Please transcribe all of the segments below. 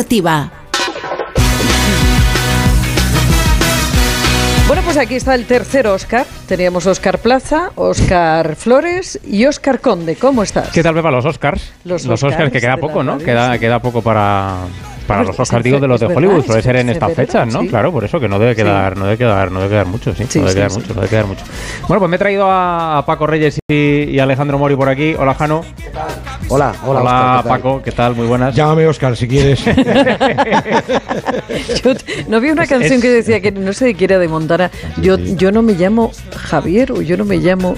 deportiva. Bueno, pues aquí está el tercer Oscar. Teníamos Oscar Plaza, Oscar Flores y Oscar Conde. ¿Cómo estás? ¿Qué tal, Pepa? Los Oscars. Los Oscars, Oscars que queda poco, ¿no? radio, Queda, sí. queda poco para, para los Oscars, digo, de los de Hollywood. Suele ser en estas febrero, fechas, ¿no? sí. Claro, por eso que no debe quedar, no debe quedar, no debe quedar mucho, sí. Sí, no debe sí, quedar sí. mucho, no debe quedar mucho. Bueno, pues me he traído a, Paco Reyes y, y a Alejandro Mori por aquí. Hola, Jano. Hola, hola, Óscar, ¿qué tal? Paco. ¿Qué tal? Muy buenas. Llámame Oscar si quieres. Yo no había una canción es- que decía que no sé de qué era de Montana. Yo, yo no me llamo Javier o yo no me llamo.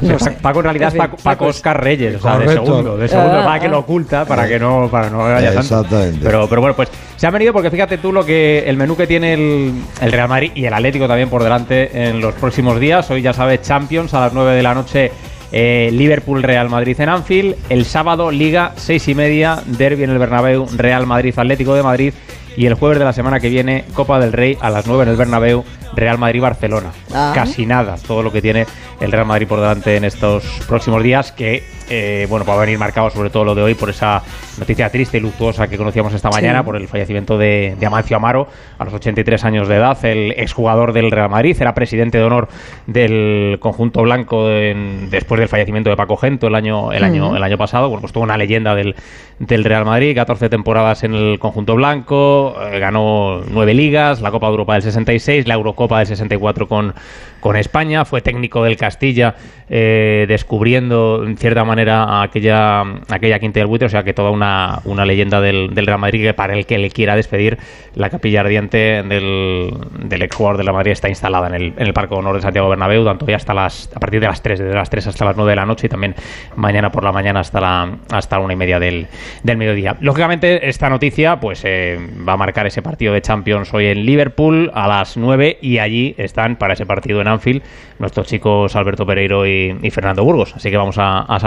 No sé. Paco en realidad es Paco, Paco Oscar Reyes, o sea, de segundo, de segundo, Ah, para que ah. lo oculta, para que no, para no haya tanto. Exactamente. Pero, pero bueno, pues se han venido porque fíjate tú lo que el menú que tiene el, el Real Madrid y el Atlético también por delante en los próximos días. Hoy ya sabes Champions a las 9 de la noche. Eh, Liverpool Real Madrid en Anfield, el sábado Liga 6 y media, Derby en el Bernabéu, Real Madrid Atlético de Madrid y el jueves de la semana que viene Copa del Rey a las 9 en el Bernabéu, Real Madrid Barcelona. Ah. Casi nada, todo lo que tiene el Real Madrid por delante en estos próximos días, que eh, bueno, va a venir marcado sobre todo lo de hoy por esa noticia triste y luctuosa que conocíamos esta Sí. mañana, por el fallecimiento de, de Amancio Amaro a los 83 años de edad, el exjugador del Real Madrid, era presidente de honor del conjunto blanco en- después del fallecimiento de Paco Gento el año, el año, el año pasado, bueno, pues toda una leyenda del, del Real Madrid, 14 temporadas en el conjunto blanco, eh, ganó nueve ligas, la Copa de Europa del 66, la Eurocopa del 64 con, con España, fue técnico del Castilla, eh, descubriendo en cierta manera aquella, aquella quinta del buitre, o sea que toda una, una leyenda del, del Real Madrid que para el que le quiera despedir, la capilla ardiente del, del exjugador de la Madrid está instalada en el, en el de Honor de Santiago Bernabéu, tanto ya hasta las, a partir de las 3, desde las 3 hasta las 9 de la noche y también mañana por la mañana hasta la, hasta una y media del, del mediodía. Lógicamente, esta noticia pues eh, va a marcar ese partido de Champions hoy en Liverpool a las 9 y allí están para ese partido en Anfield nuestros chicos Alberto Pereiro y, y Fernando Burgos. Así que vamos a, a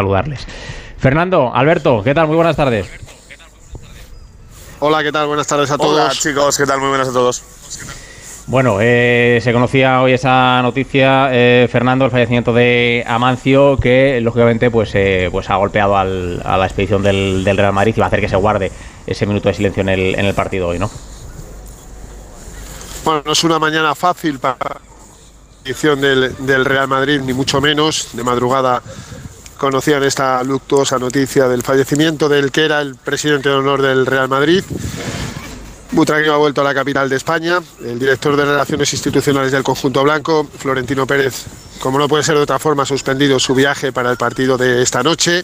Fernando, Alberto, ¿qué tal? Muy buenas tardes. Hola, ¿qué tal? Buenas tardes a todos. Hola chicos, ¿qué tal? Muy buenas a todos. Bueno, eh, se conocía hoy esa noticia, eh, Fernando, el fallecimiento de Amancio, que lógicamente pues, eh, pues ha golpeado al- a la expedición del, del Real Madrid y va a hacer que se guarde ese minuto de silencio en el, en el partido hoy, ¿no? Bueno, no es una mañana fácil para la edición del, del Real Madrid, ni mucho menos. De madrugada conocían esta luctuosa noticia del fallecimiento del que era el presidente de honor del Real Madrid. Butragueño ha vuelto a la capital de España. El director de Relaciones Institucionales del conjunto blanco, Florentino Pérez, como no puede ser de otra forma, ha suspendido su viaje para el partido de esta noche.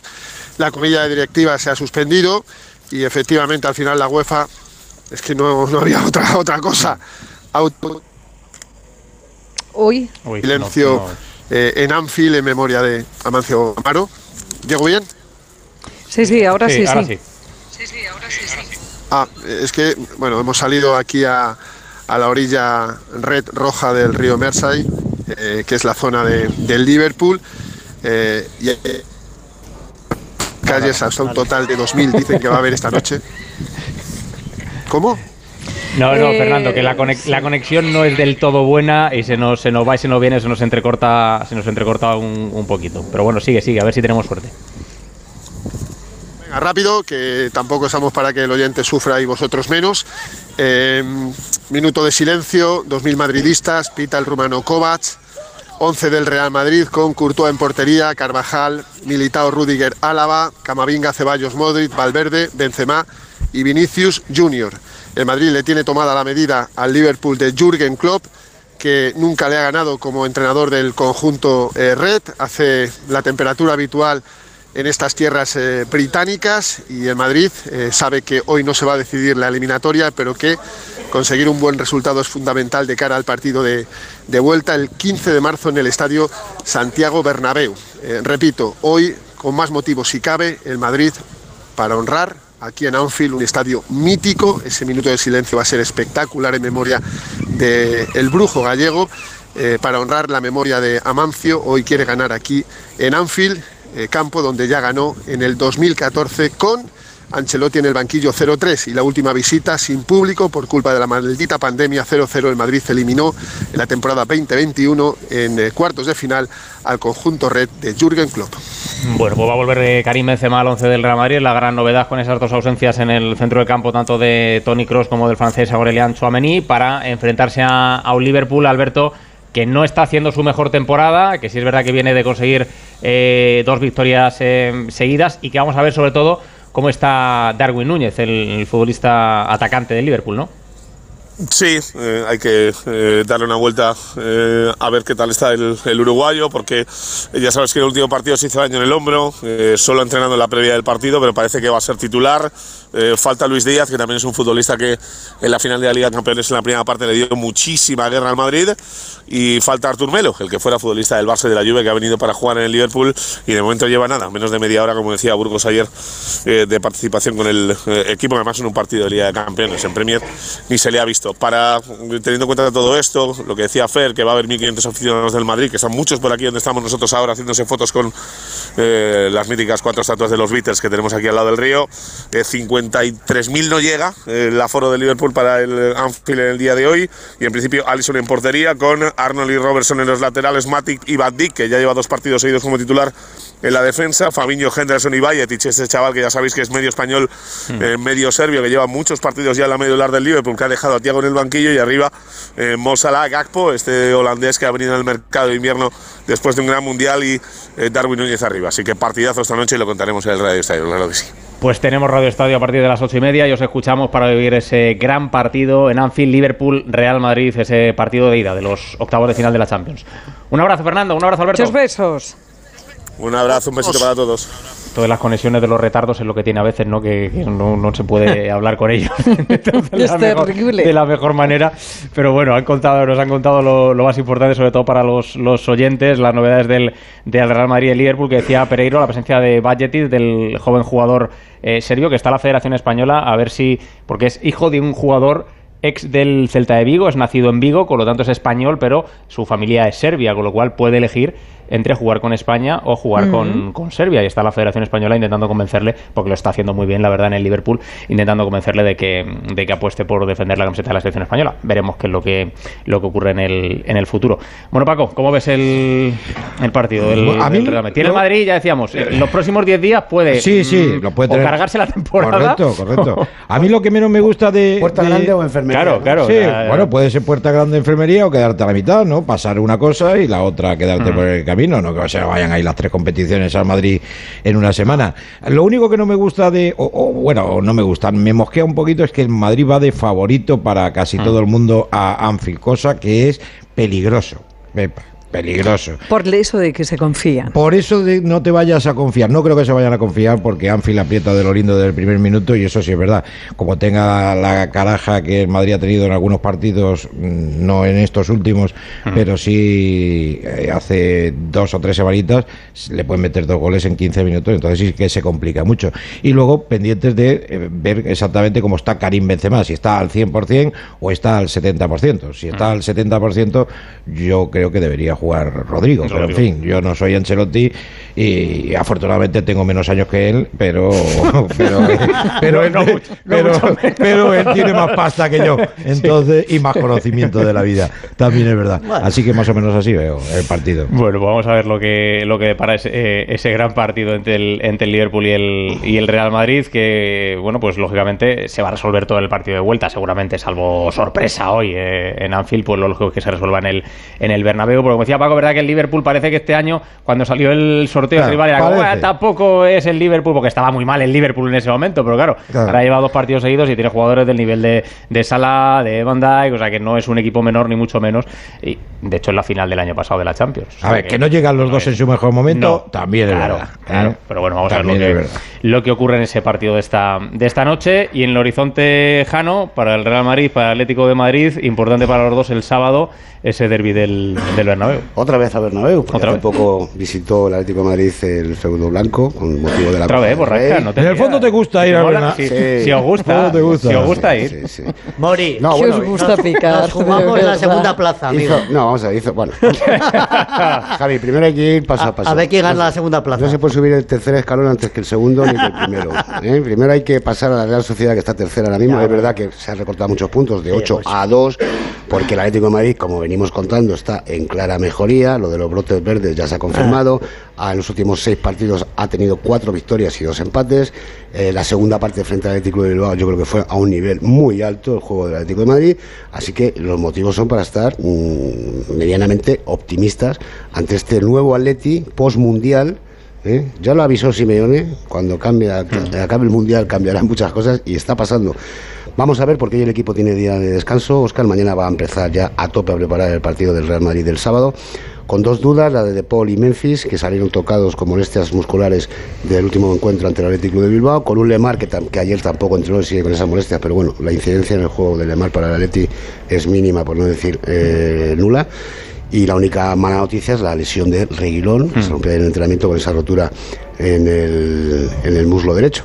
La comilla de directiva se ha suspendido y efectivamente al final la UEFA, es que no, no había otra, otra cosa, auto Hoy, Uy, silencio no, no. Eh, en Anfield en memoria de Amancio Amaro. ¿Llego bien? sí, sí, ahora sí, sí. ahora sí. Ah, es que, bueno, hemos salido aquí a, a la orilla red roja del río Mersey, eh, que es la zona de, del Liverpool. eh, y eh, calles hasta un total de 2.000 dicen que va a haber esta noche. ¿Cómo? No, no, Eh, Fernando, que la, conex- sí. la conexión no es del todo buena y se nos, se nos va y se nos viene, se nos entrecorta, se nos entrecorta un, un poquito. Pero bueno, sigue, sigue, a ver si tenemos suerte. Venga, rápido, que tampoco estamos para que el oyente sufra y vosotros menos. Eh, minuto de silencio, 2.000 madridistas, pita el rumano Kovac, 11 del Real Madrid con Courtois en portería, Carvajal, Militao, Rudiger, Álava, Camavinga, Ceballos, Modric, Valverde, Benzema y Vinicius Junior. El Madrid le tiene tomada la medida al Liverpool de Jürgen Klopp, que nunca le ha ganado como entrenador del conjunto eh, Red, hace la temperatura habitual en estas tierras eh, británicas y el Madrid eh, sabe que hoy no se va a decidir la eliminatoria, pero que conseguir un buen resultado es fundamental de cara al partido de, de vuelta el 15 de marzo en el estadio Santiago Bernabéu. Repito, hoy con más motivos si cabe, el Madrid para honrar aquí en Anfield, un estadio mítico. Ese minuto de silencio va a ser espectacular en memoria del el brujo gallego. eh, para honrar la memoria de Amancio, hoy quiere ganar aquí en Anfield, eh, campo donde ya ganó en el 2014 con Ancelotti en el banquillo 0-3 y la última visita sin público por culpa de la maldita pandemia 0-0 el Madrid eliminó en la temporada 2021 en eh, cuartos de final al conjunto red de Jürgen Klopp. Bueno, pues va a volver eh, Karim Benzema al 11 del Real Madrid, la gran novedad con esas dos ausencias en el centro de campo tanto de Tony Cross como del francés Aurelian Chouameni para enfrentarse a, un Liverpool, Alberto que no está haciendo su mejor temporada, que sí es verdad que viene de conseguir eh, dos victorias seguidas y que vamos a ver sobre todo cómo está Darwin Núñez, el, futbolista atacante del Liverpool, ¿no? Sí, eh, hay que darle una vuelta a ver qué tal está el, uruguayo, porque ya sabes que el último partido se hizo daño en el hombro, solo entrenando en la previa del partido, pero parece que va a ser titular. falta Luis Díaz, que también es un futbolista que en la final de la Liga de Campeones en la primera parte le dio muchísima guerra al Madrid y falta Artur Melo, el que fuera futbolista del Barça de la Juve que ha venido para jugar en el Liverpool y de momento lleva nada, menos de media hora, como decía Burgos ayer, eh, de participación con el eh, equipo, además en un partido de Liga de Campeones en Premier, ni se le ha visto. Para, teniendo en cuenta todo esto, lo que decía Fer, que va a haber 1.500 aficionados del Madrid, que están muchos por aquí donde estamos nosotros ahora haciéndose fotos con eh, las míticas cuatro estatuas de los Beatles que tenemos aquí al lado del río, 53.000 no llega el aforo de Liverpool para el Anfield en el día de hoy y en principio Allison en portería con Arnold y Robertson en los laterales, Matic y Van que ya lleva dos partidos seguidos como titular en la defensa, Fabinho, Henderson y Bayetic, este chaval que ya sabéis que es medio español, hmm. eh, medio serbio, que lleva muchos partidos ya en la medular del Liverpool, que ha dejado a Tiago en el banquillo y arriba eh, Mosala Gakpo, este holandés que ha venido en el mercado de invierno después de un gran mundial y eh, Darwin Núñez arriba. Así que partidazo esta noche y lo contaremos en el Radio Estadio, claro que sí. Pues tenemos Radio Estadio a partir de las ocho y media y os escuchamos para vivir ese gran partido en Anfield, Liverpool, Real Madrid, ese partido de ida de los octavos de final de la Champions. Un abrazo, Fernando, un abrazo, Alberto. Muchos besos. Un abrazo, un besito para todos. Todas las conexiones de los retardos es lo que tiene a veces, ¿no? Que, no, se puede hablar con ellos de, la mejor, de, la mejor, manera. Pero bueno, han contado, nos han contado lo, más importante, sobre todo para los, oyentes, las novedades del, del Real Madrid y el Liverpool, que decía Pereiro, la presencia de Budgetis, del joven jugador eh, serbio, que está en la Federación Española, a ver si. porque es hijo de un jugador ex del Celta de Vigo, es nacido en Vigo, con lo tanto es español, pero su familia es serbia, con lo cual puede elegir entre jugar con España o jugar con, con, Serbia. Y está la Federación Española intentando convencerle, porque lo está haciendo muy bien, la verdad, en el Liverpool, intentando convencerle de que, de que apueste por defender la camiseta de la selección española. Veremos qué es lo que, lo que ocurre en el, en el futuro. Bueno, Paco, ¿cómo ves el, el partido del, Tiene el Madrid, ya decíamos, en los próximos 10 días puede, sí, sí, lo puede cargarse la temporada. Correcto, correcto. A mí lo que menos me gusta de... Puerta grande o enfermería. Claro, claro. Sí, bueno, puede ser puerta grande enfermería o quedarte a la mitad, ¿no? Pasar una cosa y la otra quedarte mm. por el camino, no que sea vayan ahí las tres competiciones al Madrid en una semana. Lo único que no me gusta de, o, bueno, no me gusta, me mosquea un poquito es que el Madrid va de favorito para casi mm. todo el mundo a Anfield, cosa que es peligroso peligroso. Por eso de que se confían. Por eso de no te vayas a confiar. No creo que se vayan a confiar porque Anfield aprieta de lo lindo del primer minuto y eso sí es verdad. Como tenga la caraja que el Madrid ha tenido en algunos partidos, mm, no en estos últimos, mm. pero sí eh, hace dos o tres semanitas, le pueden meter dos goles en 15 minutos, entonces sí que se complica mucho. Y luego pendientes de eh, ver exactamente cómo está Karim Benzema, si está al 100% o está al 70%. Si está mm. al 70%, yo creo que debería jugar jugar Rodrigo, pero en fin, yo no soy Ancelotti y afortunadamente tengo menos años que él, pero pero pero, él, pero, él tiene más pasta que yo, entonces y más conocimiento de la vida, también es verdad. Así que más o menos así veo el partido. Bueno, vamos a ver lo que lo que depara ese, eh, ese gran partido entre el entre el Liverpool y el y el Real Madrid, que bueno, pues lógicamente se va a resolver todo el partido de vuelta, seguramente salvo sorpresa hoy eh, en Anfield, pues lo lógico es que se resuelva en el en el Bernabéu, porque decía Paco, verdad que el Liverpool parece que este año cuando salió el sorteo rival era tampoco es el Liverpool, porque estaba muy mal el Liverpool en ese momento, pero claro, ahora lleva dos partidos seguidos y tiene jugadores del nivel de, de Salah, de Van Dijk, o sea que no es un equipo menor ni mucho menos. Y de hecho es la final del año pasado de la Champions. a ver, que, no llegan los dos en su mejor momento, también es verdad. Claro, pero bueno, vamos a ver lo que, lo que, ocurre en ese partido de esta, de esta noche. Y en el horizonte Jano, para el Real Madrid, para el Atlético de Madrid, importante para los dos el sábado, ese derby del, del Bernabéu. Bernabéu. Otra vez a Bernabéu, porque Otra hace vez. poco visitó el Atlético de Madrid el feudo blanco con motivo de la Otra Copa vez. Rey. No te En el fondo te gusta ir a Bernabéu. Si, Sí. si os gusta, ¿Cómo te gusta? si os gusta ir. sí, sí. Mori, No, ¿Qué bueno, os gusta picar? nos jugamos de la segunda plaza, amigo. hizo- no, vamos a ver, hizo, bueno. Javi, primero hay que ir paso a, A, paso. a ver quién gana No la se- segunda plaza. No se puede subir el tercer escalón antes que el segundo ni que el primero. ¿eh? Primero hay que pasar a la Real Sociedad que está tercera ahora mismo. es verdad que se han recortado muchos puntos, de 8 pues. a 2, porque el Atlético de Madrid, como venimos contando, está en clara mejoría. Lo de los brotes verdes ya se ha confirmado. Ah, En los últimos seis partidos ha tenido cuatro victorias y dos empates. Eh, la segunda parte frente al Atlético de Bilbao yo creo que fue a un nivel muy alto el juego del Atlético de Madrid. Así que los motivos son para estar mm, medianamente optimistas ante este nuevo Atleti post-mundial. ¿eh? Ya lo avisó Simeone, cuando cambia, acabe el Mundial cambiarán muchas cosas y está pasando. Vamos a ver porque hoy el equipo tiene día de descanso. Oscar mañana va a empezar ya a tope a preparar el partido del Real Madrid del sábado. Con dos dudas, la de De Paul y Memphis, que salieron tocados con molestias musculares del último encuentro ante el Atlético de Bilbao, con un Lemar que, que ayer tampoco entró y sigue con esas molestias, pero bueno, la incidencia en el juego de Lemar para el Atleti es mínima, por no decir eh, nula. Y la única mala noticia es la lesión de Reguilón, que se rompió en el entrenamiento con esa rotura en el, en el muslo derecho.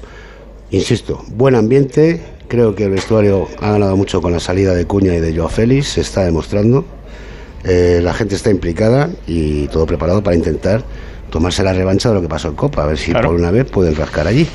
Insisto, buen ambiente. Creo que el vestuario ha ganado mucho con la salida de Cuña y de Joao Félix, se está demostrando. Eh, la gente está implicada y todo preparado para intentar tomarse la revancha de lo que pasó en Copa, a ver si Claro. por una vez pueden rascar allí.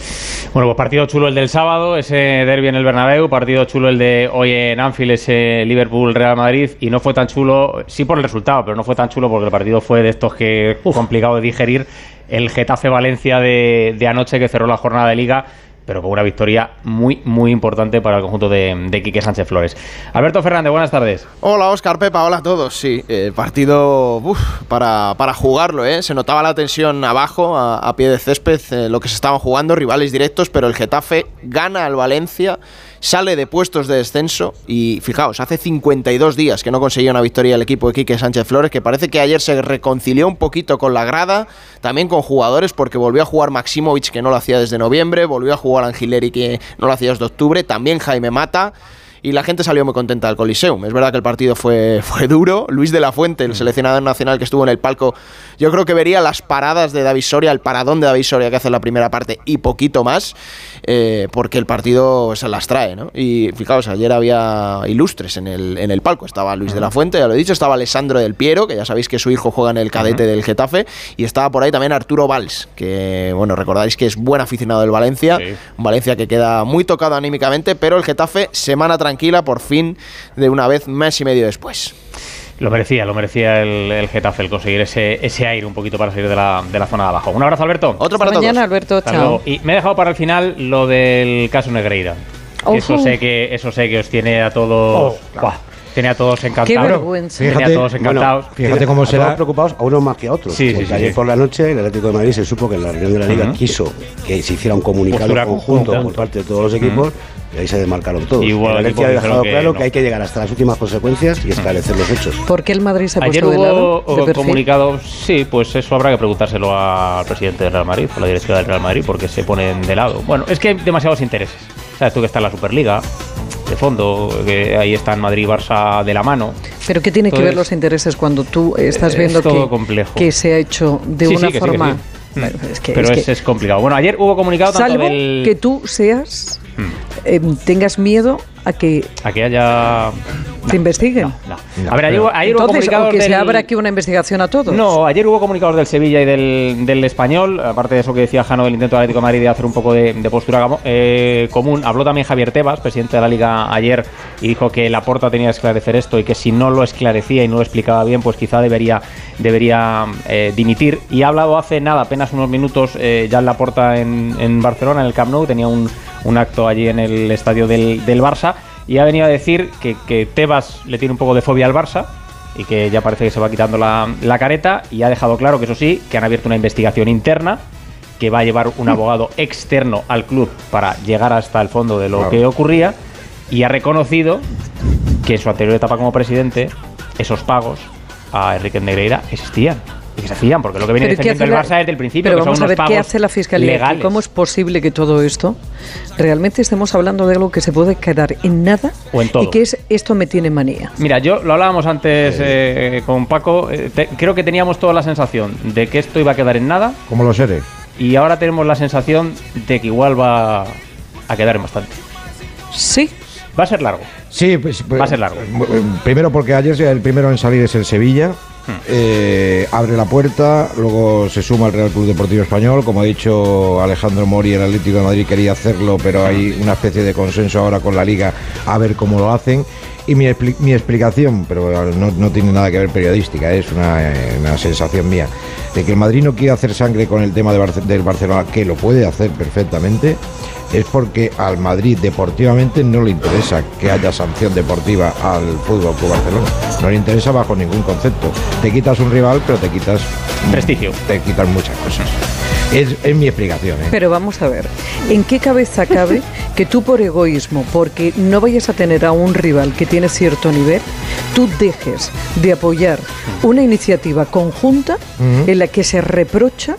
Bueno, pues partido chulo el del sábado, ese derby en el Bernabéu, partido chulo el de hoy en Anfield, ese Liverpool-Real Madrid, y no fue tan chulo, sí por el resultado, pero no fue tan chulo porque el partido fue de estos que complicado de digerir, el Getafe-Valencia de, de anoche que cerró la jornada de Liga, pero con una victoria muy, muy importante para el conjunto de, de Quique Sánchez Flores. Alberto Fernández, buenas tardes. Hola Oscar Pepa, hola a todos. Sí, partido para, para jugarlo, ¿eh? se notaba la tensión abajo, a, a pie de césped, eh, lo que se estaban jugando, rivales directos, pero el Getafe gana al Valencia, sale de puestos de descenso y fijaos, hace 52 días que no conseguía una victoria el equipo de Quique Sánchez Flores, que parece que ayer se reconcilió un poquito con la grada, también con jugadores, porque volvió a jugar Maximovic, que no lo hacía desde noviembre, volvió a jugar Angileri, que no lo hacía desde octubre, también Jaime Mata y la gente salió muy contenta del Coliseum. Es verdad que el partido fue, fue duro. Luis de la Fuente, el seleccionador nacional que estuvo en el palco, yo creo que vería las paradas de David Soria, el paradón de David Soria que hace en la primera parte y poquito más, eh, porque el partido se las trae. ¿no? Y fijaos, ayer había ilustres en el, en el palco. Estaba Luis de la Fuente, ya lo he dicho, estaba Alessandro del Piero, que ya sabéis que su hijo juega en el cadete del Getafe, y estaba por ahí también Arturo Valls, que, bueno, recordáis que es buen aficionado del Valencia. Sí. Un Valencia que queda muy tocado anímicamente, pero el Getafe, semana tranquila, por fin, de una vez, mes y medio después. Lo merecía, lo merecía el, el Getafe, el conseguir ese, ese aire un poquito para salir de la, de la zona de abajo. Un abrazo, Alberto. Otro para Mañana, todos. Alberto, Hasta chao. luego. Y me he dejado para el final lo del caso Negreira. Eso sé que eso sé que os tiene a todos. Buah, tiene a todos encantados. Qué vergüenza. Tiene a Fíjate, todos encantados. Fíjate cómo todos será. preocupados, a unos más que a otros. Sí, sí, sí, ayer sí. por la noche el Atlético de Madrid se supo que en la reunión de la Liga Ujú. quiso que se hiciera un comunicado Postura conjunto conjunta. por parte de todos los equipos y ahí se desmarcaron todos. Hubo el Atlético ha dejado que claro no. que hay que llegar hasta las últimas consecuencias y esclarecer los hechos. ¿Por qué el Madrid se ha Ayer puesto de lado? hubo de uh, perfil? comunicado, sí, pues eso habrá que preguntárselo al presidente del Real Madrid, a la directiva del Real Madrid, porque se ponen de lado. Bueno, es que hay demasiados intereses. Sabes tú que está en la Superliga, de fondo, que ahí están Madrid y Barça de la mano. Pero ¿qué tiene que ver los intereses cuando tú estás es viendo que, complejo. que se ha hecho de Sí, una sí, forma... sí. Bueno, es que- Pero es es, que- es complicado. Bueno, ayer hubo comunicado tanto salvo del... que tú seas, Hmm. eh, tengas miedo a que A que haya... te investiguen. No. A ver, ayer, hubo- ayer hubo Entonces, comunicados que se del- abra aquí una investigación a todos. No, ayer hubo comunicados del Sevilla y del, del Español, aparte de eso que decía Jano del intento del Atlético de Madrid de hacer un poco de, de postura eh, común. Habló también Javier Tebas, presidente de la Liga ayer, y dijo que Laporta tenía que esclarecer esto y que si no lo esclarecía y no lo explicaba bien, pues quizá debería, debería eh, dimitir. Y ha hablado hace nada, apenas unos minutos, eh, ya en Laporta en, en Barcelona, en el Camp Nou, tenía un, un acto allí en el estadio del, del Barça, y ha venido a decir que, que Tebas le tiene un poco de fobia al Barça, y que ya parece que se va quitando la, la careta y ha dejado claro que eso sí, que han abierto una investigación interna que va a llevar un abogado externo al club para llegar hasta el fondo de lo que ocurría y ha reconocido que en su anterior etapa como presidente esos pagos a Enrique Negreira existían y que se fían, porque lo que viene Pero ¿qué defendiendo el la- Barça desde el principio, Pero que son vamos a unos ver qué hace la Fiscalía. legales. ¿Cómo es posible que todo esto realmente estemos hablando de algo que se puede quedar en nada O en todo. y que es esto me tiene manía? Mira, yo lo hablábamos antes eh, con Paco, eh, te- creo que teníamos toda la sensación de que esto iba a quedar en nada Como los seres. y ahora tenemos la sensación de que igual va a quedar en bastante. Sí. Va a ser largo. Sí, pues, pues, Va a ser largo. eh, Primero porque ayer el primero en salir es el Sevilla. Eh, abre la puerta, luego se suma el Real Club Deportivo Español. Como ha dicho Alejandro Mori, el Atlético de Madrid quería hacerlo, pero hay una especie de consenso ahora con la Liga a ver cómo lo hacen. Y mi, expli- mi explicación, pero no, no tiene nada que ver periodística, es una, eh, una sensación mía, de que el Madrid no quiere hacer sangre con el tema de Barce- del Barcelona, que lo puede hacer perfectamente, es porque al Madrid deportivamente no le interesa que haya sanción deportiva al Fútbol Club Barcelona. No le interesa bajo ningún concepto. Te quitas un rival, pero te quitas Prestigio. Te quitas muchas cosas. Es, es mi explicación. ¿eh? Pero vamos a ver, ¿en qué cabeza cabe que tú por egoísmo, porque no vayas a tener a un rival que tiene cierto nivel, tú dejes de apoyar una iniciativa conjunta en la que se reprocha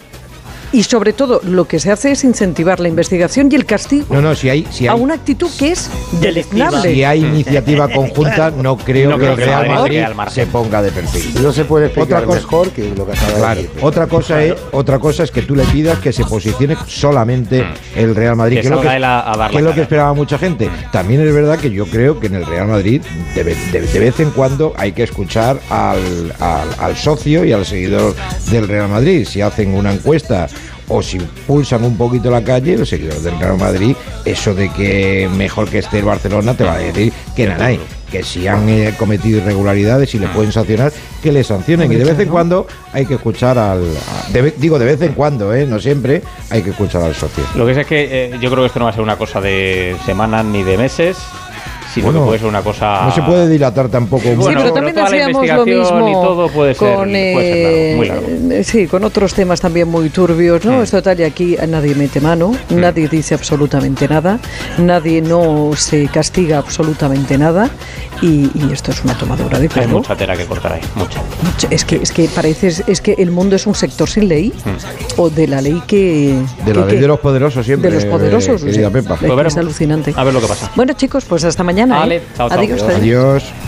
y sobre todo lo que se hace es incentivar la investigación y el castigo No, no, si hay, si a una actitud que es deleznable. si hay iniciativa conjunta, no creo No que creo el que Real Madrid se ponga de perfil. No se puede explicar Otra cosa- mejor que lo que acaba de Claro, decir. otra cosa es otra cosa es que tú le pidas que se posicione solamente el Real Madrid, Que que, es lo que, la es lo que esperaba mucha gente. También es verdad que yo creo que en el Real Madrid de, de- de vez en cuando hay que escuchar al, al- al socio y al seguidor del Real Madrid. Si hacen una encuesta o si pulsan un poquito la calle, los seguidores del Real Madrid, eso de que mejor que esté el Barcelona te va a decir que nada hay. Que si han eh, cometido irregularidades y le pueden sancionar, que le sancionen. Y de vez en cuando hay que escuchar al. a- de digo, de vez en cuando, ¿eh? no siempre, hay que escuchar al socio. Lo que es, es que eh, yo creo que esto no va a ser una cosa de semanas ni de meses, sino Bueno, que puede ser una cosa... No se puede dilatar tampoco Sí, Bueno, pero también decíamos lo mismo y todo puede ser- con, puede ser largo, muy largo. eh, sí, con otros temas también muy turbios, ¿no? Mm. Esto tal y aquí nadie mete mano, nadie dice absolutamente nada, nadie no se castiga absolutamente nada y, y esto es una tomadura de Hay pelo. mucha tela que cortar ahí, mucha. Mucho- Es que es que parece es que el mundo es un sector sin ley Mm. o de la ley que De que- la ley que- de los poderosos siempre. de los poderosos, eh, Pepa. es Pues es alucinante. A ver lo que pasa. Bueno chicos, pues hasta mañana. ¿Eh? Vale, chao, chao. Adiós. Adiós.